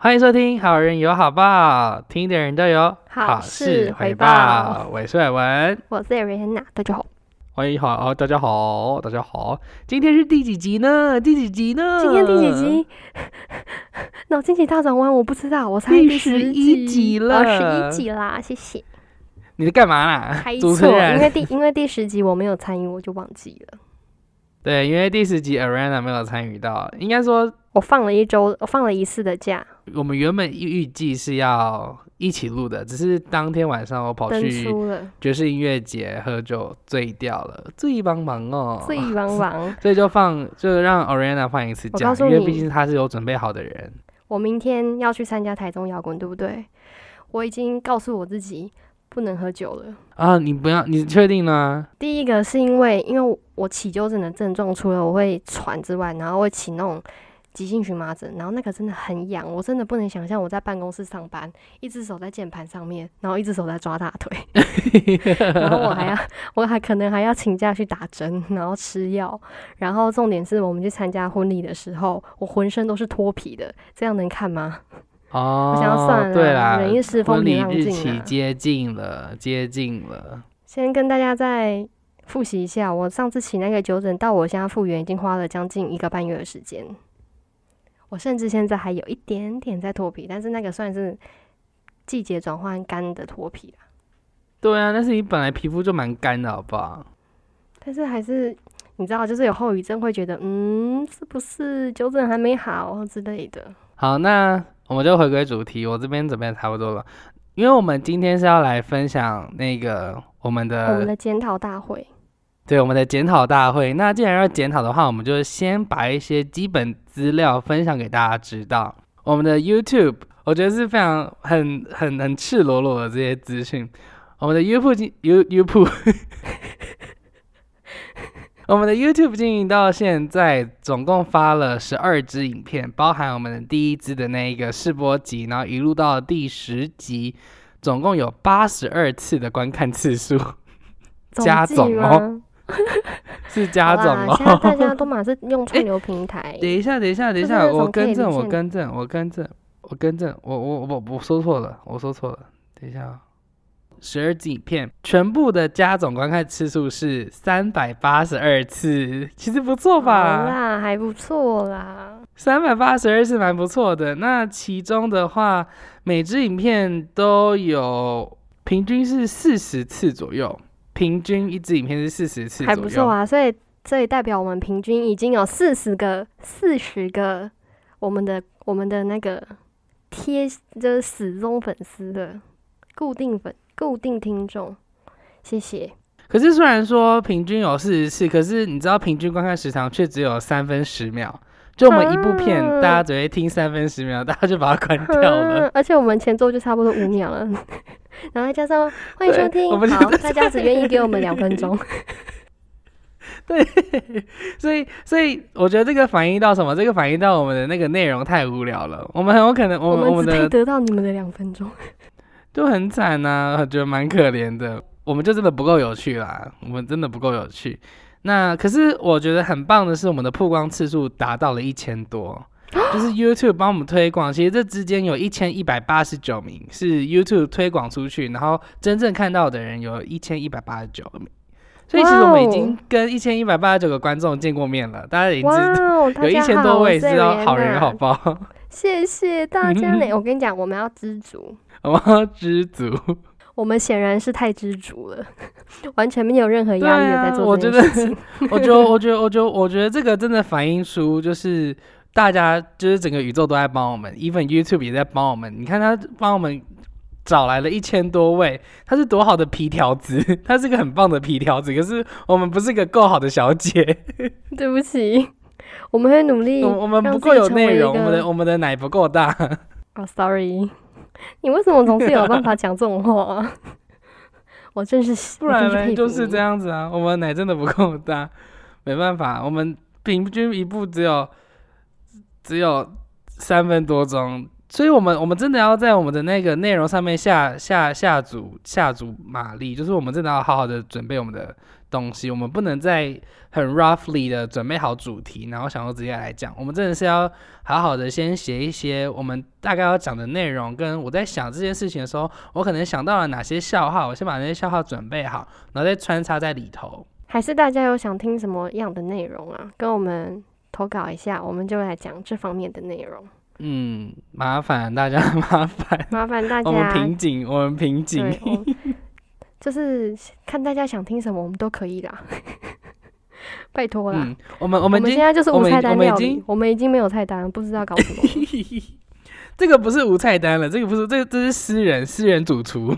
欢迎收听《好人有好报》，听的人都有好事回报。我是伟文，我是 Ariana，大家好。欢迎好，大家好，大家好。今天是第几集呢？第几集呢？今天第几集？脑筋急大转弯，我不知道，我猜第十一集了，十一集啦，谢谢。你在干嘛啦？猜错，因为第因为第十集我没有参与，我就忘记了。对，因为第十集 Ariana 没有参与到，应该说我放了一周，我放了一次的假。我们原本预计是要一起录的，只是当天晚上我跑去爵士音乐节喝酒醉掉了，醉帮忙哦，醉帮忙，所以就放，就让 Oriana 放一次假，因为毕竟他是有准备好的人。我明天要去参加台中摇滚，对不对？我已经告诉我自己。不能喝酒了啊！你不要，你确定吗？第一个是因为，因为我起纠症的症状，除了我会喘之外，然后会起那种急性荨麻疹，然后那个真的很痒，我真的不能想象我在办公室上班，一只手在键盘上面，然后一只手在抓大腿，然后我还要，我还可能还要请假去打针，然后吃药，然后重点是我们去参加婚礼的时候，我浑身都是脱皮的，这样能看吗？哦，我想要算了，对啦，忍一时风平浪静日期接近了，接近了。先跟大家再复习一下，我上次起那个酒疹到我现在复原，已经花了将近一个半月的时间。我甚至现在还有一点点在脱皮，但是那个算是季节转换干的脱皮了。对啊，但是你本来皮肤就蛮干的，好不好？但是还是你知道，就是有后遗症，会觉得嗯，是不是纠正还没好之类的。好，那。我们就回归主题，我这边准备差不多了，因为我们今天是要来分享那个我们的我们的检讨大会，对我们的检讨大会。那既然要检讨的话，我们就先把一些基本资料分享给大家知道。我们的 YouTube，我觉得是非常很很很赤裸裸的这些资讯。我们的 YouTube You YouTube。我们的 YouTube 经营到现在，总共发了十二支影片，包含我们的第一支的那一个试播集，然后一路到第十集，总共有八十二次的观看次数，加总哦，是家长吗。现在大家都马是用串流平台。等一下，等一下，等一下，我更正，我更正，我更正，我更正，我我我我说错了，我说错了，等一下。十二集影片全部的家总观看次数是三百八十二次，其实不错吧？啦，还不错啦。三百八十二次蛮不错的。那其中的话，每支影片都有平均是四十次左右，平均一支影片是四十次，还不错啊。所以这也代表我们平均已经有四十个、四十个我们的我们的那个贴就是死忠粉丝的固定粉。固定听众，谢谢。可是虽然说平均有四十次，可是你知道平均观看时长却只有三分十秒。就我们一部片，大家只会听三分十秒，大家就把它关掉了。而且我们前奏就差不多五秒了，然后加上欢迎收听，好，大家只愿意给我们两分钟。对，所以所以我觉得这个反映到什么？这个反映到我们的那个内容太无聊了。我们很有可能，我们我们的得到你们的两分钟。就很惨呐，我觉得蛮可怜的。我们就真的不够有趣啦，我们真的不够有趣。那可是我觉得很棒的是，我们的曝光次数达到了一千多，就是 YouTube 帮我们推广。其实这之间有一千一百八十九名是 YouTube 推广出去，然后真正看到的人有一千一百八十九名。所以其实我们已经跟一千一百八十九个观众见过面了，大家已经知 有一千多位知道好人好报。谢谢 大家呢，我跟你讲，我们要知足。我们要知足，我们显然是太知足了，完全没有任何压力的在做这件事情。我觉得，我觉得，我觉得，我觉得这个真的反映出，就是大家，就是整个宇宙都在帮我们，even YouTube 也在帮我们。你看他帮我们找来了一千多位，他是多好的皮条子，他是个很棒的皮条子。可是我们不是个够好的小姐，对不起，我们会努力。我们不够有内容，我们的我们的奶不够大。哦，sorry。你为什么总是有办法讲这种话？我真是不然呢，就是这样子啊。我们奶真的不够大，没办法，我们平均一步只有只有三分多钟，所以我们我们真的要在我们的那个内容上面下下下足下足马力，就是我们真的要好好的准备我们的东西，我们不能再很 roughly 的准备好主题，然后想要直接来讲。我们真的是要好好的先写一些我们大概要讲的内容，跟我在想这件事情的时候，我可能想到了哪些笑话，我先把那些笑话准备好，然后再穿插在里头。还是大家有想听什么样的内容啊？跟我们投稿一下，我们就来讲这方面的内容。嗯，麻烦大家，麻烦麻烦大家，我们瓶颈，我们瓶颈。就是看大家想听什么，我们都可以啦。拜托啦，我们我们现在就是无菜单料理，我们已经没有菜单，不知道搞什么。这个不是无菜单了，这个不是，这个这是私人私人主厨。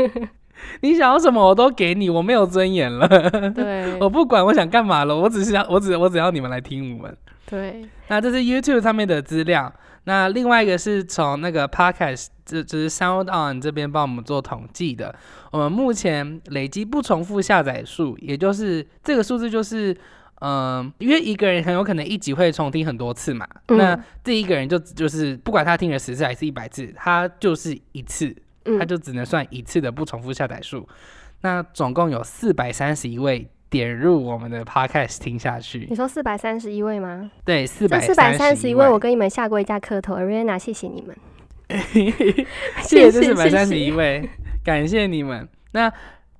你想要什么我都给你，我没有尊严了。对，我不管我想干嘛了，我只是要，我只我只要你们来听我们。对，那这是 YouTube 上面的资料。那另外一个是从那个 Podcast，这只是 Sound On 这边帮我们做统计的。我们目前累积不重复下载数，也就是这个数字就是，嗯，因为一个人很有可能一集会重听很多次嘛。那第一个人就就是不管他听了十次还是一百次，他就是一次，他就只能算一次的不重复下载数。那总共有四百三十一位。点入我们的 podcast 听下去。你说四百三十一位吗？对，四百四百三十一位，我跟你们下过一架课头，Ariana，谢谢你们。谢谢这四百三十一位，感谢你们。那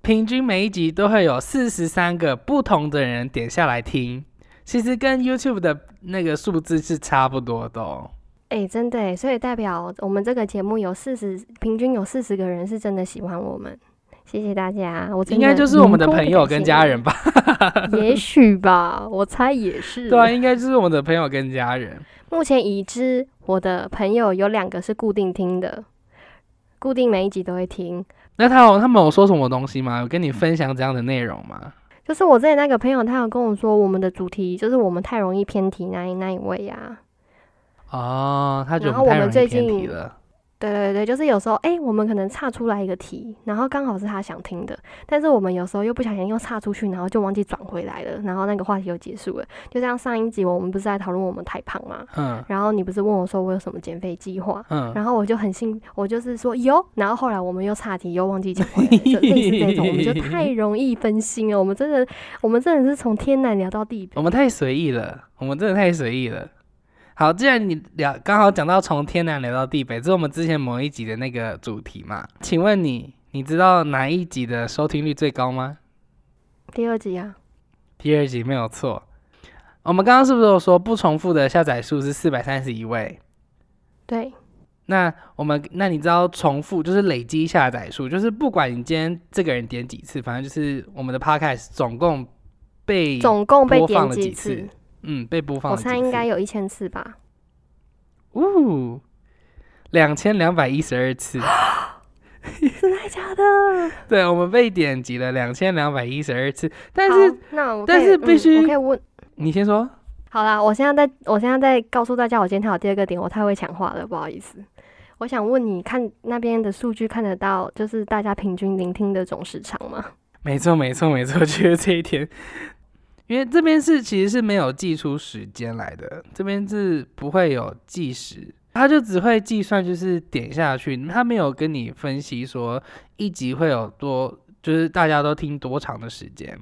平均每一集都会有四十三个不同的人点下来听，其实跟 YouTube 的那个数字是差不多的哦。哎，真的，所以代表我们这个节目有四十，平均有四十个人是真的喜欢我们。谢谢大家，我应该就是我们的朋友跟家人吧？也许吧，我猜也是。对啊，应该就是我们的朋友跟家人。目前已知我的朋友有两个是固定听的，固定每一集都会听。那他有他们有说什么东西吗？有跟你分享这样的内容吗？就是我之前那个朋友，他有跟我说，我们的主题就是我们太容易偏题那一那一位呀。哦，他觉得我们最近了。对对对，就是有时候，哎，我们可能岔出来一个题，然后刚好是他想听的，但是我们有时候又不小心又岔出去，然后就忘记转回来了，然后那个话题就结束了。就像上一集我们不是在讨论我们太胖吗？嗯。然后你不是问我说我有什么减肥计划？嗯。然后我就很兴，我就是说有，然后后来我们又岔题，又忘记讲回来，就类似这种，我们就太 容易分心了。我们真的，我们真的是从天南聊到地北。我们太随意了，我们真的太随意了。好，既然你聊刚好讲到从天南聊到地北，这是我们之前某一集的那个主题嘛？请问你，你知道哪一集的收听率最高吗？第二集啊。第二集没有错。我们刚刚是不是有说不重复的下载数是四百三十一位？对。那我们那你知道重复就是累积下载数，就是不管你今天这个人点几次，反正就是我们的 podcast 总共被总共被点了几次。嗯，被播放。我猜应该有一千次吧。呜，两千两百一十二次，真的假的？对，我们被点击了两千两百一十二次，但是那我但是必须，我可以问你先说。好啦，我现在在我现在在告诉大家，我今天还有第二个点，我太会抢话了，不好意思。我想问你看那边的数据看得到，就是大家平均聆听的总时长吗？没错，没错，没错，就是这一天。因为这边是其实是没有计出时间来的，这边是不会有计时，他就只会计算就是点下去，他没有跟你分析说一集会有多，就是大家都听多长的时间，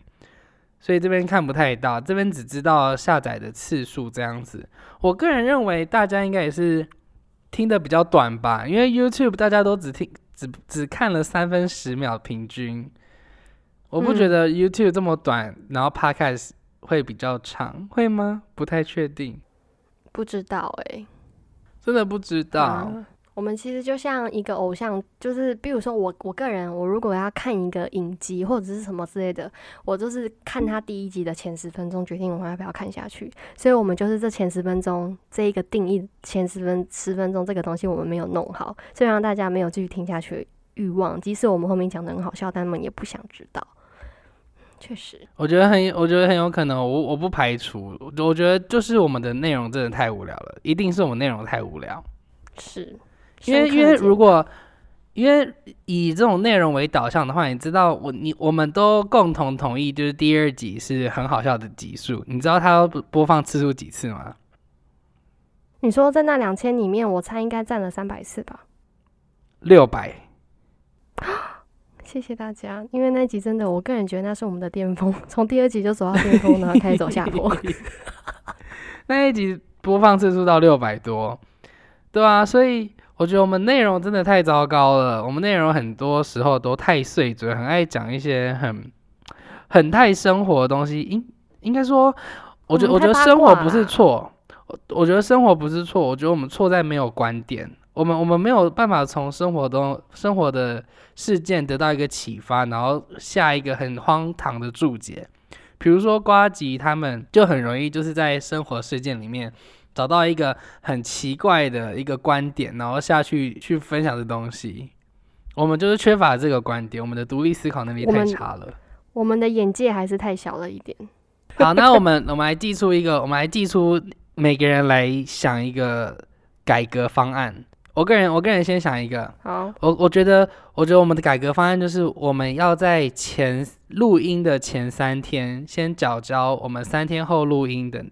所以这边看不太到，这边只知道下载的次数这样子。我个人认为大家应该也是听的比较短吧，因为 YouTube 大家都只听只只看了三分十秒平均，我不觉得 YouTube 这么短，然后 Podcast。会比较长，会吗？不太确定，不知道哎，真的不知道。我们其实就像一个偶像，就是比如说我我个人，我如果要看一个影集或者是什么之类的，我就是看他第一集的前十分钟，决定我要不要看下去。所以，我们就是这前十分钟这一个定义，前十分十分钟这个东西我们没有弄好，所以让大家没有继续听下去的欲望。即使我们后面讲的很好笑，但他们也不想知道。确实，我觉得很，我觉得很有可能，我我不排除，我觉得就是我们的内容真的太无聊了，一定是我们内容太无聊。是，因为因为如果因为以这种内容为导向的话，你知道我你我们都共同同意，就是第二集是很好笑的集数，你知道它播放次数几次吗？你说在那两千里面，我猜应该占了三百次吧？六百。谢谢大家，因为那集真的，我个人觉得那是我们的巅峰，从第二集就走到巅峰，然后开始走下坡。那一集播放次数到六百多，对啊，所以我觉得我们内容真的太糟糕了。我们内容很多时候都太碎嘴，很爱讲一些很很太生活的东西。应应该说，我觉得我觉得生活不是错，我我觉得生活不是错，我觉得我们错在没有观点。我们我们没有办法从生活中生活的事件得到一个启发，然后下一个很荒唐的注解。比如说瓜吉他们就很容易就是在生活事件里面找到一个很奇怪的一个观点，然后下去去分享的东西。我们就是缺乏这个观点，我们的独立思考能力太差了。我们的眼界还是太小了一点。好，那我们我们来寄出一个，我们来寄出每个人来想一个改革方案。我个人，我个人先想一个。好，我我觉得，我觉得我们的改革方案就是，我们要在前录音的前三天，先缴交我们三天后录音的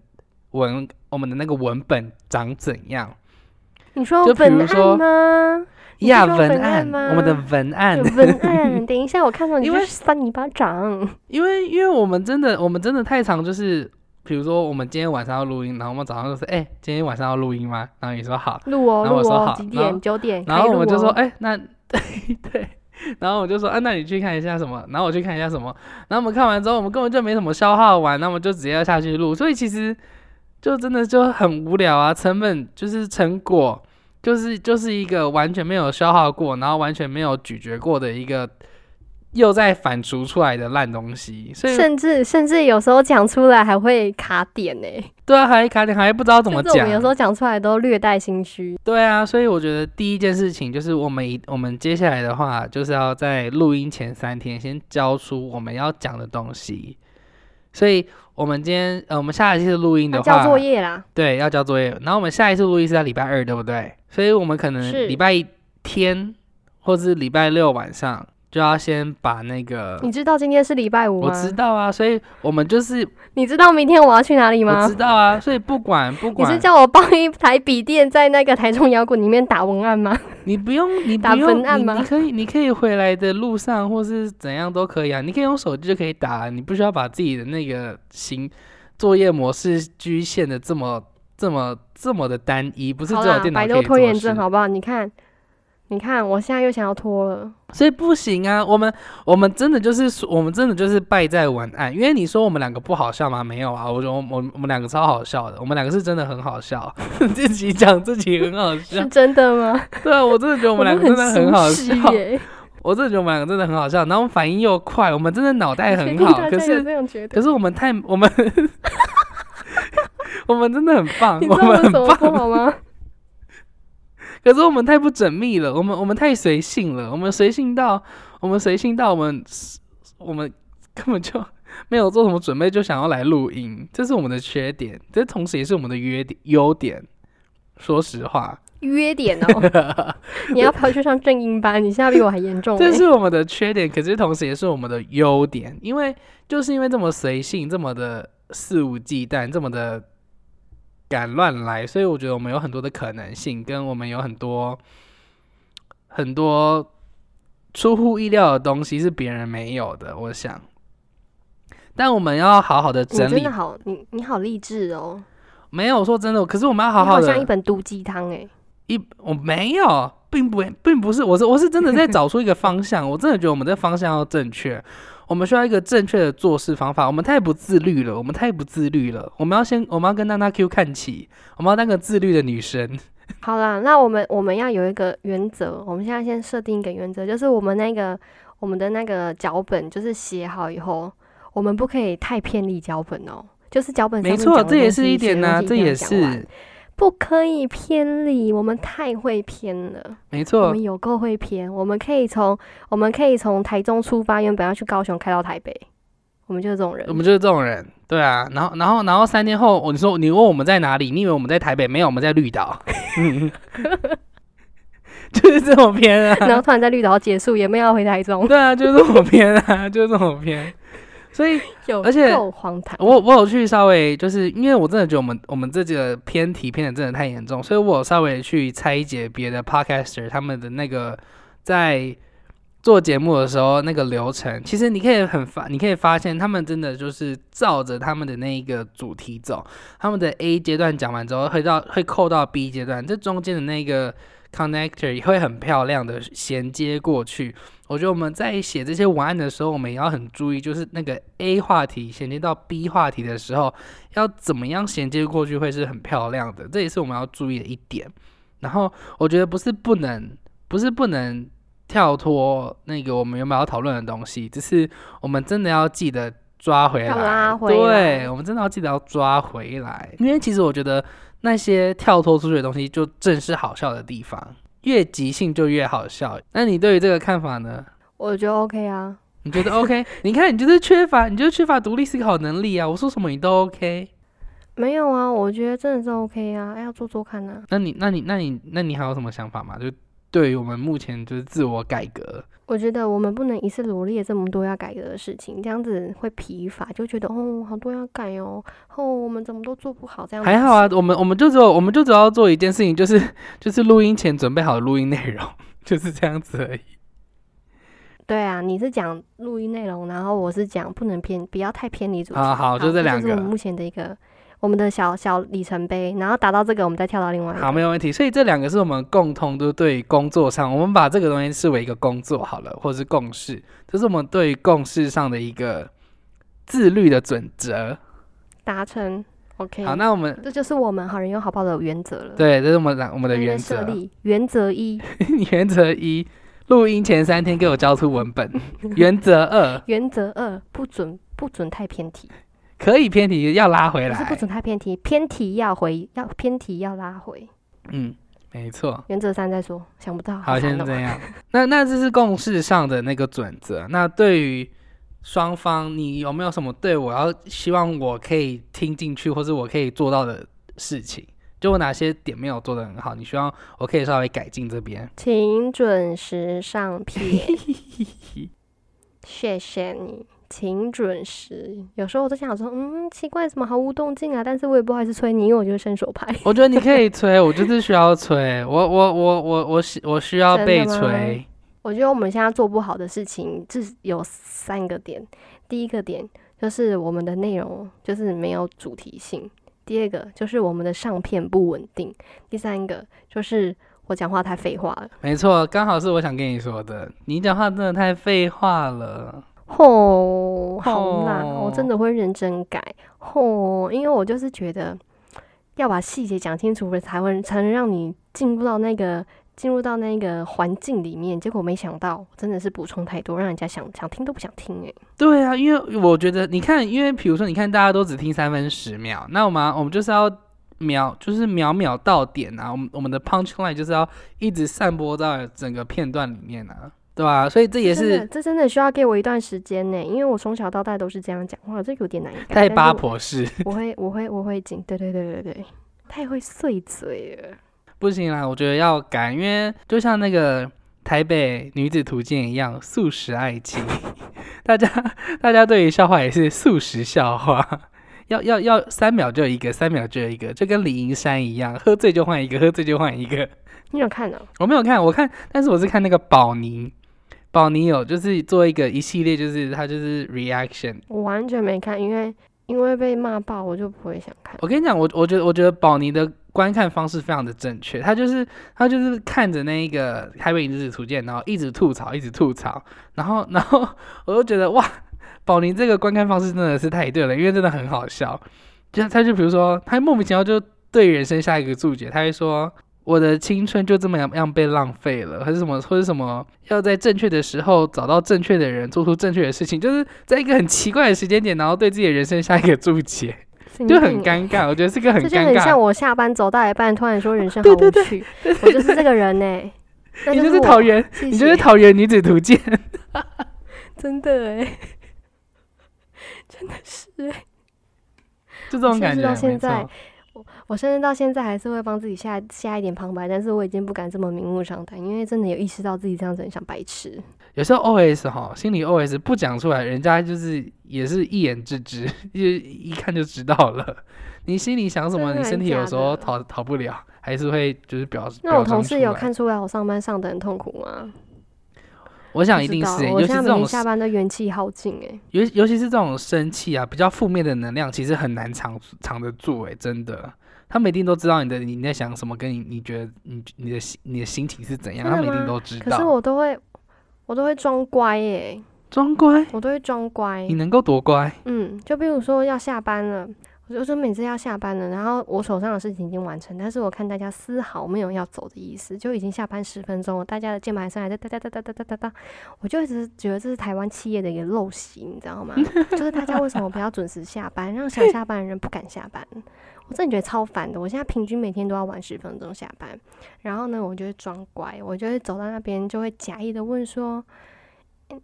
文，我们的那个文本长怎样？你说文案吗？呀，文案，我们的文案，文案。等一下，我看到你，会扇你巴掌。因为，因为我们真的，我们真的太长，就是。比如说，我们今天晚上要录音，然后我们早上就说：“哎，今天晚上要录音吗？”然后你说：“好。”录哦，然后我说：“好。”几点？九点。然后我们就说：“哎，那 对对。”然后我就说：“啊，那你去看一下什么？”然后我去看一下什么？然后我们看完之后，我们根本就没什么消耗完，那么就直接要下去录。所以其实就真的就很无聊啊！成本就是成果，就是就是一个完全没有消耗过，然后完全没有咀嚼过的一个。又在反刍出来的烂东西，所以甚至甚至有时候讲出来还会卡点呢。对啊，还卡点，还不知道怎么讲。有时候讲出来都略带心虚。对啊，所以我觉得第一件事情就是我们一我们接下来的话就是要在录音前三天先交出我们要讲的东西。所以我们今天呃，我们下一次录音的话，交作业啦。对，要交作业。然后我们下一次录音是在礼拜二，对不对？所以我们可能礼拜天或者是礼拜六晚上。就要先把那个，你知道今天是礼拜五吗？我知道啊，所以我们就是，你知道明天我要去哪里吗？我知道啊，所以不管不管，你是叫我帮一台笔电在那个台中摇滚里面打文案吗？你不用，你打文案吗？你可以，你可以回来的路上或是怎样都可以啊，你可以用手机就可以打，你不需要把自己的那个行作业模式局限的这么这么这么的单一，不是只有电脑可以做拖延症，好不好？你看。你看，我现在又想要脱了，所以不行啊！我们我们真的就是我们真的就是败在文案，因为你说我们两个不好笑吗？没有啊，我我我我们两个超好笑的，我们两个是真的很好笑，自己讲自己很好笑，是真的吗？对啊，我真的觉得我们两个真的很好笑，我真的觉得我们两个真的很好笑，然后反应又快，我们真的脑袋很好，可是可是我们太我们 我们真的很棒，我们很棒，好吗？可是我们太不缜密了，我们我们太随性了，我们随性到我们随性到我们我们根本就没有做什么准备就想要来录音，这是我们的缺点，这同时也是我们的优点优点。说实话，优点哦，你要跑去上正音班，你现在比我还严重。这是我们的缺点，可是同时也是我们的优点，因为就是因为这么随性，这么的肆无忌惮，这么的。敢乱来，所以我觉得我们有很多的可能性，跟我们有很多很多出乎意料的东西是别人没有的。我想，但我们要好好的整理。真的好，你你好励志哦。没有说真的，可是我们要好好的，像一本毒鸡汤哎。一我没有，并不并不是，我是我是真的在找出一个方向。我真的觉得我们的方向要正确。我们需要一个正确的做事方法。我们太不自律了，我们太不自律了。我们要先，我们要跟娜娜 Q 看齐，我们要当个自律的女生。好啦，那我们我们要有一个原则。我们现在先设定一个原则，就是我们那个我们的那个脚本，就是写好以后，我们不可以太偏离脚本哦。就是脚本没错，这也是一点呢，这也是。不可以偏离，我们太会偏了。没错，我们有够会偏。我们可以从我们可以从台中出发，原本要去高雄，开到台北。我们就是这种人。我们就是这种人，对啊。然后，然后，然后三天后，你说你问我们在哪里？你以为我们在台北？没有，我们在绿岛。就是这么偏啊。然后突然在绿岛结束，也没有回台中。对啊，就是这么偏啊，就是这么偏。所以，而且我我有去稍微，就是因为我真的觉得我们我们这个偏题偏的真的太严重，所以我有稍微去拆解别的 podcaster 他们的那个在做节目的时候那个流程，其实你可以很发，你可以发现他们真的就是照着他们的那一个主题走，他们的 A 阶段讲完之后，会到会扣到 B 阶段，这中间的那个 connector 也会很漂亮的衔接过去。我觉得我们在写这些文案的时候，我们也要很注意，就是那个 A 话题衔接到 B 话题的时候，要怎么样衔接过去会是很漂亮的，这也是我们要注意的一点。然后我觉得不是不能，不是不能跳脱那个我们原本要讨论的东西，只是我们真的要记得抓回来，要拉回对我们真的要记得要抓回来，因为其实我觉得那些跳脱出去的东西，就正是好笑的地方。越即兴就越好笑。那你对于这个看法呢？我觉得 OK 啊。你觉得 OK？你看，你就是缺乏，你就是缺乏独立思考能力啊！我说什么你都 OK。没有啊，我觉得真的是 OK 啊，哎要做做看啊。那你，那你，那你，那你还有什么想法吗？就对于我们目前就是自我改革，我觉得我们不能一次罗列这么多要改革的事情，这样子会疲乏，就觉得哦，好多要改哦，哦，我们怎么都做不好，这样子还好啊我们我们就只有我们就只要做一件事情，就是就是录音前准备好的录音内容，就是这样子而已。对啊，你是讲录音内容，然后我是讲不能偏，不要太偏离主题。好好就这两个是我们目前的一个我们的小小里程碑，然后达到这个，我们再跳到另外一好，没有问题。所以这两个是我们共同都对于工作上，我们把这个东西视为一个工作好了，或者是共识，这是我们对于共识上的一个自律的准则。达成 OK。好，那我们这就是我们好人有好报的原则了。对，这是我们两我们的原则。立原则一，原则一，录音前三天给我交出文本。原则二，原则二不准不准太偏题，可以偏题要拉回来。不是不准太偏题，偏题要回要偏题要拉回。嗯，没错。原则三再说，想不到。好，先这样。那那这是共识上的那个准则。那对于双方，你有没有什么对我要希望我可以听进去，或是我可以做到的事情？就我哪些点没有做得很好，你希望我可以稍微改进这边？请准时上片，谢谢你，请准时。有时候我在想说，嗯，奇怪，怎么毫无动静啊？但是我也不好意思催你，因为我就是伸手牌。我觉得你可以催，我就是需要催，我我我我我需我需要被催。我觉得我们现在做不好的事情，这有三个点。第一个点就是我们的内容就是没有主题性；第二个就是我们的上片不稳定；第三个就是我讲话太废话了。没错，刚好是我想跟你说的。你讲话真的太废话了。吼，好啦，吼我真的会认真改。吼，因为我就是觉得要把细节讲清楚了，才会才能让你进入到那个进入到那个环境里面。结果没想到，真的是补充太多，让人家想想听都不想听诶、对啊，因为我觉得你看，因为比如说你看，大家都只听三分十秒，那我们啊我们就是要秒，就是秒秒到点啊。我们我们的 punch line 就是要一直散播到整个片段里面啊，对吧、所以这也是这真的需要给我一段时间呢，因为我从小到大都是这样讲话，这有点难改。太八但是我婆式，我会我会我会紧，对对对对对，太会碎嘴了。不行啦，我觉得要改，因为就像那个台北女子图鉴一样，素食爱情，大家大家对于笑话也是素食笑话。要要要三秒就一个，三秒就一个，就跟李银山一样，喝醉就换一个，喝醉就换一个。你有看哦？我没有看，我看，但是我是看那个宝妮，宝妮有就是做一个一系列，就是他就是 reaction。我完全没看，因为因为被骂爆，我就不会想看。我跟你讲，我我觉得我觉得宝妮的观看方式非常的正确，他就是他就是看着那一个台北影子图鉴，然后一直吐槽，一直吐槽，然后 然后我就觉得哇，宝妮这个观看方式真的是太对了，因为真的很好笑。就他就比如说，他莫名其妙就对人生下一个注解，他会说。我的青春就这么样样被浪费了，还是什么，或者什么，要在正确的时候找到正确的人，做出正确的事情，就是在一个很奇怪的时间点，然后对自己的人生下一个注解，就很尴。尬。我觉得是个很这就尴尬很像我下班走到一半，突然说人生好对对对无趣，我就是这个人呢。那你就是我桃园，谢你就是谢桃园女子图鉴。真的哎，真的是哎。就这种感觉，到现在我甚至到现在还是会帮自己下下一点旁白，但是我已经不敢这么明目张胆，因为真的有意识到自己这样子很像白痴。有时候 OS 哈，心里 OS 不讲出来，人家就是也是一眼之知，一一看就知道了。你心里想什么，你身体有时候逃逃不了，还是会就是表示。那我同事有看出来我上班上的很痛苦吗？我想一定是尤其是这种天下班都元气耗尽哎。尤尤其是这种生气啊，比较负面的能量，其实很难藏藏得住哎、真的。他们一定都知道你的你在想什么，跟你你觉得你你的心你的心情是怎样，他们一定都知道可是。我都会，我都会装乖耶，装乖，我都会装乖你。能够多乖？嗯，就比如说要下班了，我就说每次要下班了，然后我手上的事情已经完成，但是我看大家丝毫没有要走的意思，就已经下班十分钟了，大家的键盘声还在哒哒哒哒哒哒哒哒，我就一直觉得这是台湾企业的一个陋习，你知道吗？就是大家为什么不要准时下班，让想下班的人不敢下班？我真的觉得超烦的。我现在平均每天都要晚十分钟下班，然后呢，我就会装乖，我就会走到那边，就会假意的问说：“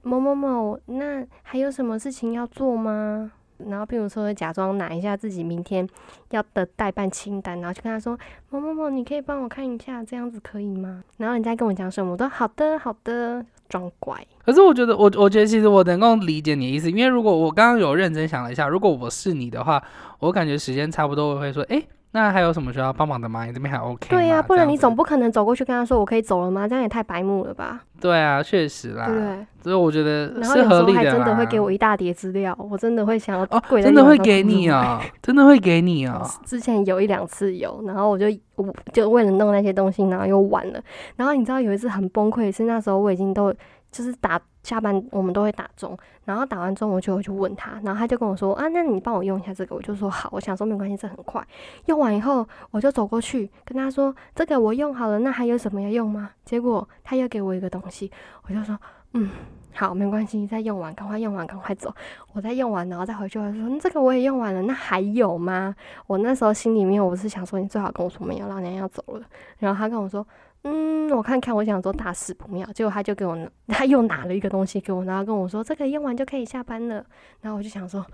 某某某，那还有什么事情要做吗？”然后，比如说假装拿一下自己明天要的代办清单，然后就跟他说：“某某某，你可以帮我看一下，这样子可以吗？”然后人家跟我讲什么，我都好的好的，装乖。可是我觉得，我我觉得其实我能够理解你的意思，因为如果我刚刚有认真想了一下，如果我是你的话，我感觉时间差不多，我会说，诶，那还有什么需要帮忙的吗？你这边还 OK 对呀、呀、不然你总不不可能走过去跟他说：“我可以走了吗？”这样也太白目了吧，对啊，确实啦，对？所以我觉得然后是有时候还真的会给我一大叠资料，我真的会想要哦，真的会给你哦，真的会给你哦。之前有一两次有，然后我就我就为了弄那些东西，然后又晚了。然后你知道有一次很崩溃，是那时候我已经都就是打下班，我们都会打钟，然后打完钟我就会去问他，然后他就跟我说啊，那你帮我用一下这个，我就说好，我想说没关系，这很快。用完以后，我就走过去跟他说这个我用好了，那还有什么要用吗？结果他又给我一个东西，我就说嗯。好，没关系，你再用完，赶快用完，赶快走。我再用完，然后再回去，我说、这个我也用完了，那还有吗？我那时候心里面我是想说，你最好跟我说没有，老娘要走了。然后他跟我说，嗯，我看看，我想说大事不妙，结果他就给我拿，他又拿了一个东西给我，然后跟我说这个用完就可以下班了。然后我就想说，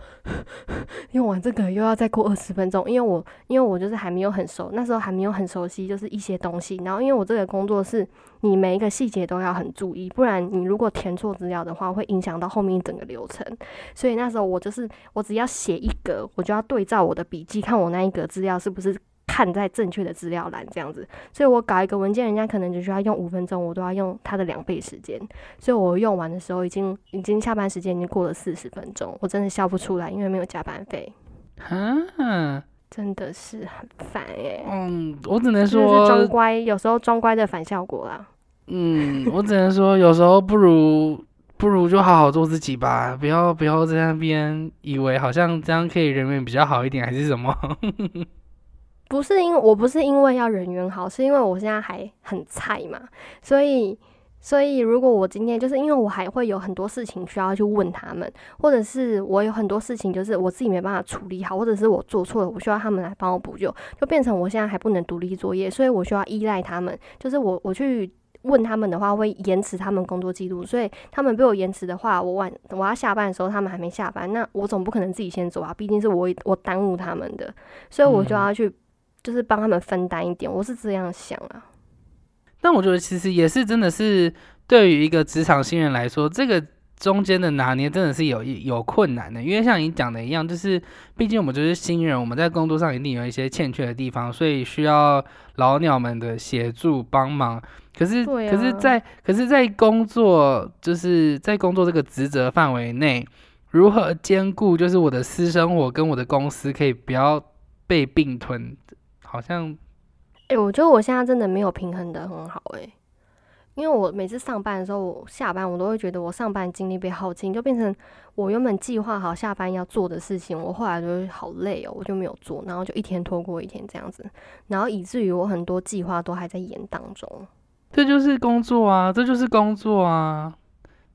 用完这个又要再过二十分钟，因为我因为我就是还没有很熟，那时候还没有很熟悉，就是一些东西。然后因为我这个工作是你每一个细节都要很注意，不然你如果填错资料的话，会影响到后面一整个流程。所以那时候我就是我只要写一格，我就要对照我的笔记，看我那一格资料是不是看在正确的资料栏这样子。所以我搞一个文件，人家可能只需要用五分钟，我都要用它的两倍时间。所以我用完的时候，已经已经下班时间已经过了四十分钟，我真的笑不出来，因为没有加班费，啊，真的是很烦耶、嗯，我只能说装，乖，有时候装乖的反效果啦。嗯，我只能说，有时候不如不如就好好做自己吧，不要不要在那边以为好像这样可以人缘比较好一点，还是什么？不是因为我不是因为要人缘好，是因为我现在还很菜嘛，所以所以如果我今天就是因为我还会有很多事情需要去问他们，或者是我有很多事情就是我自己没办法处理好，或者是我做错了，我需要他们来帮我补救，就变成我现在还不能独立作业，所以我需要依赖他们，就是我我去。问他们的话会延迟他们工作记录，所以他们被我延迟的话，我晚我要下班的时候他们还没下班，那我总不可能自己先走啊，毕竟是我我耽误他们的，所以我就要去就是帮他们分担一点，我是这样想啊。但我觉得其实也是真的是对于一个职场新人来说，这个中间的拿捏真的是有一有困难的，因为像你讲的一样，就是毕竟我们就是新人，我们在工作上一定有一些欠缺的地方，所以需要老鸟们的协助帮忙。可是，啊可是在可是，在工作就是在工作这个职责范围内，如何兼顾就是我的私生活跟我的公司可以不要被并吞，好像诶、我觉得我现在真的没有平衡的很好哎、因为我每次上班的时候，我下班我都会觉得我上班精力被耗尽，就变成我原本计划好下班要做的事情，我后来就会好累哦，我就没有做，然后就一天拖过一天这样子，然后以至于我很多计划都还在延当中。这就是工作啊，这就是工作啊，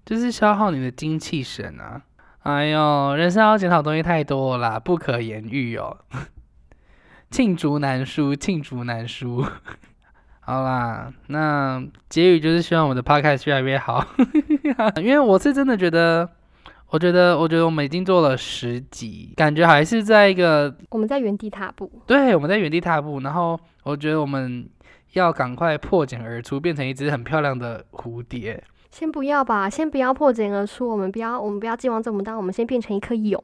就是消耗你的精气神啊。哎呦，人生要检讨的东西太多了啦，不可言喻哦。罄竹难书，罄竹难书。好啦，那结语就是希望我们的 podcast 越来越好，因为我是真的觉得，我觉得，我觉得我们已经做了十集，感觉还是在一个我们在原地踏步，对，我们在原地踏步，然后我觉得我们要赶快破茧而出，变成一只很漂亮的蝴蝶。先不要吧，先不要破茧而出，我们不要，我们不要寄望这么大，我们先变成一颗蛹，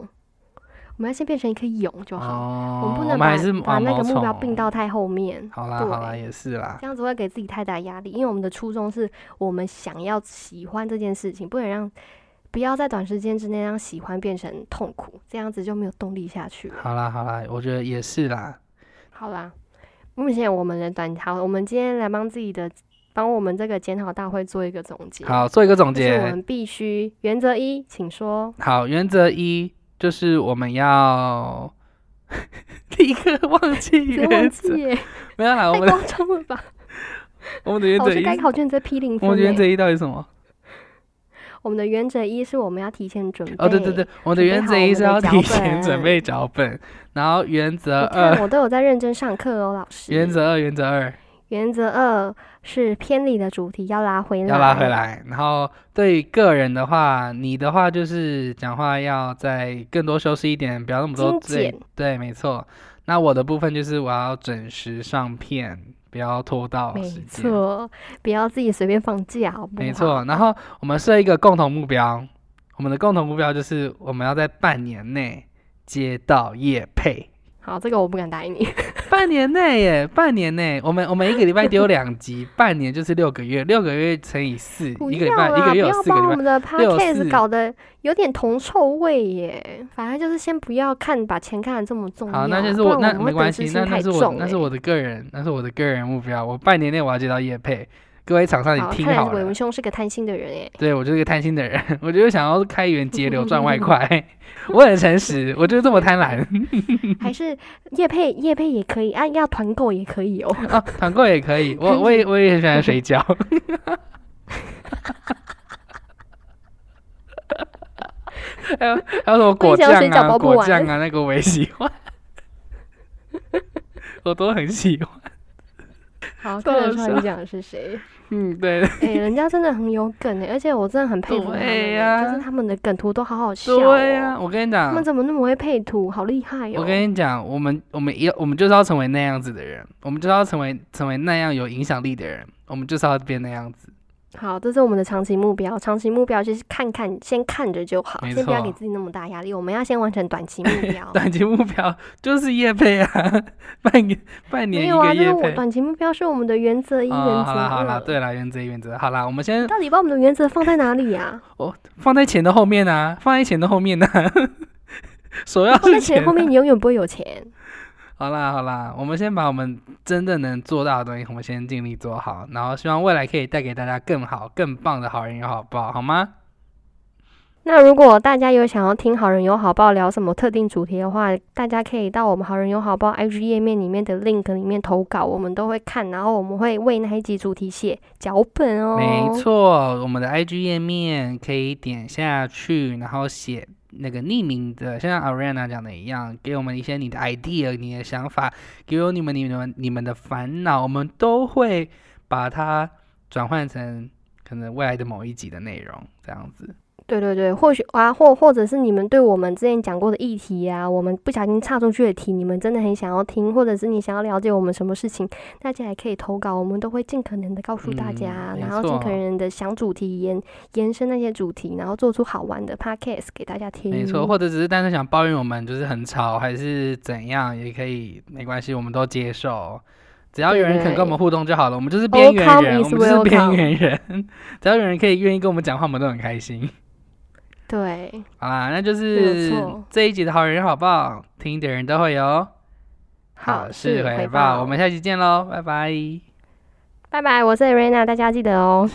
我我们要先变成一颗蛹就好。哦，我们不能把把那个目标并并到太后面，好啦好啦，也是啦这。样子会给自己太大压力。因为我们的初衷是我们想要喜欢这件事情，不能让不要在短时间之内让喜欢变成痛苦，这样子就没有动力下去了。好啦好啦，我觉得也是啦。好啦，目前我们的短好，我们今天来帮自己的帮我们这个检讨大会做一个总结。，好，做一个总结。是我们必须原则一，请说。好，原则一就是我们要 立刻忘记忘原则，记耶，没有啦，我们的太夸张了吧？我们的原则一该，考卷直接批零分。我们的原则一到底是什么？我们的原则一是我们要提前准备。哦，对对对，我们的准备原则一是要提前准本备脚本，然后原则你看二，我都有在认真上课哦，老师。原则二，原则二原则二是偏离的主题要拉回来，要拉回。来。然后对于个人的话，你的话就是讲话要再更多修饰一点，不要那么多精对没错。那我的部分就是我要准时上片，不要拖到没时间。错，不要自己随便放假，好不好？没错，然后我们设一个共同目标，我们的共同目标就是我们要在半年内接到业配。好，这个我不敢答应你。半年内耶，半年内，我们我们一个礼拜丢两集，半年就是六个月，六个月乘以四，不一个礼拜一个月不要有四个礼拜。把我们的 podcast 搞得有点铜臭味耶。反正就是先不要看把钱看得这么重要，好，那就是我那没关系，那那是我那是我的个人，那是我的个人目标。我半年内我要接到叶配，各位厂商你好，听好了伟文。兄是个贪心的人哎。对我就是个贪心的人，我就是想要开源节流赚外快，我很诚实，我就是这么贪婪。还是叶配叶配也可以啊，要团购也可以哦。啊，团购也可以，我我也我也很喜欢水饺。还有还有什么果酱啊，果酱啊，那个我也喜欢，我都很喜欢。好，到看得出来你讲的是谁。嗯，对，哎、人家真的很有梗哎，而且我真的很佩服他们欸，对呀就是他们的梗图都好好笑、哦。对呀、我跟你讲他们，怎么那么会配图，好厉害哦！我跟你讲，我们我们要我们就是要成为那样子的人，我们就是要成为成为那样有影响力的人，我们就是要变那样子。好，这是我们的长期目标。长期目标就是看看，先看着就好，先不要。给自己那么大压力。我们要先完成短期目标 短期目标就是业配啊，半年半年一没有啊，就是我个。短期目标是我们的原则一、原则哦，好啦好啦，对啦，原则一原则，好啦，我们先到底把我们的原则放在哪里啊？哦放在钱的后面啊，放在钱的后面啊，首要放在是钱啊。钱后面，你永远不会有钱。好啦好啦，我们先把我们真正能做到的东西，我们先尽力做好，然后希望未来可以带给大家更好、更棒的好人有好报，好吗？那如果大家有想要听好人有好报聊什么特定主题的话，大家可以到我们好人有好报 IG 页面里面的 link 里面投稿，我们都会看，然后我们会为那一集主题写脚本哦。没，错，我们的 IG 页面可以点下去，然后写那个匿名的，像 Ariana 讲的一样，给我们一些你的 idea、你的想法，给我你们、你们、你们的烦恼，我们都会把它转换成可能未来的某一集的内容，这样子。对对对，或许啊，或或者是你们对我们之前讲过的议题啊，我们不小心岔出去的题，你们真的很想要听，或者是你想要了解我们什么事情，大家也可以投稿，我们都会尽可能的告诉大家，嗯然后尽可能的想主题延延伸那些主题，然后做出好玩的 podcast 给大家听。没错，或者只是单纯想抱怨我们就是很吵，还是怎样，也可以，没关系，我们都接受。只要有人肯跟我们互动就好了，我们就是边缘人我们就是边缘人。只要有人可以愿意跟我们讲话，我们都很开心。对，好啦，那就是这一集的好人好报，听的人都会有好事事回。报我们下期见喽，拜拜。拜拜，我是 Rena，大家记得哦。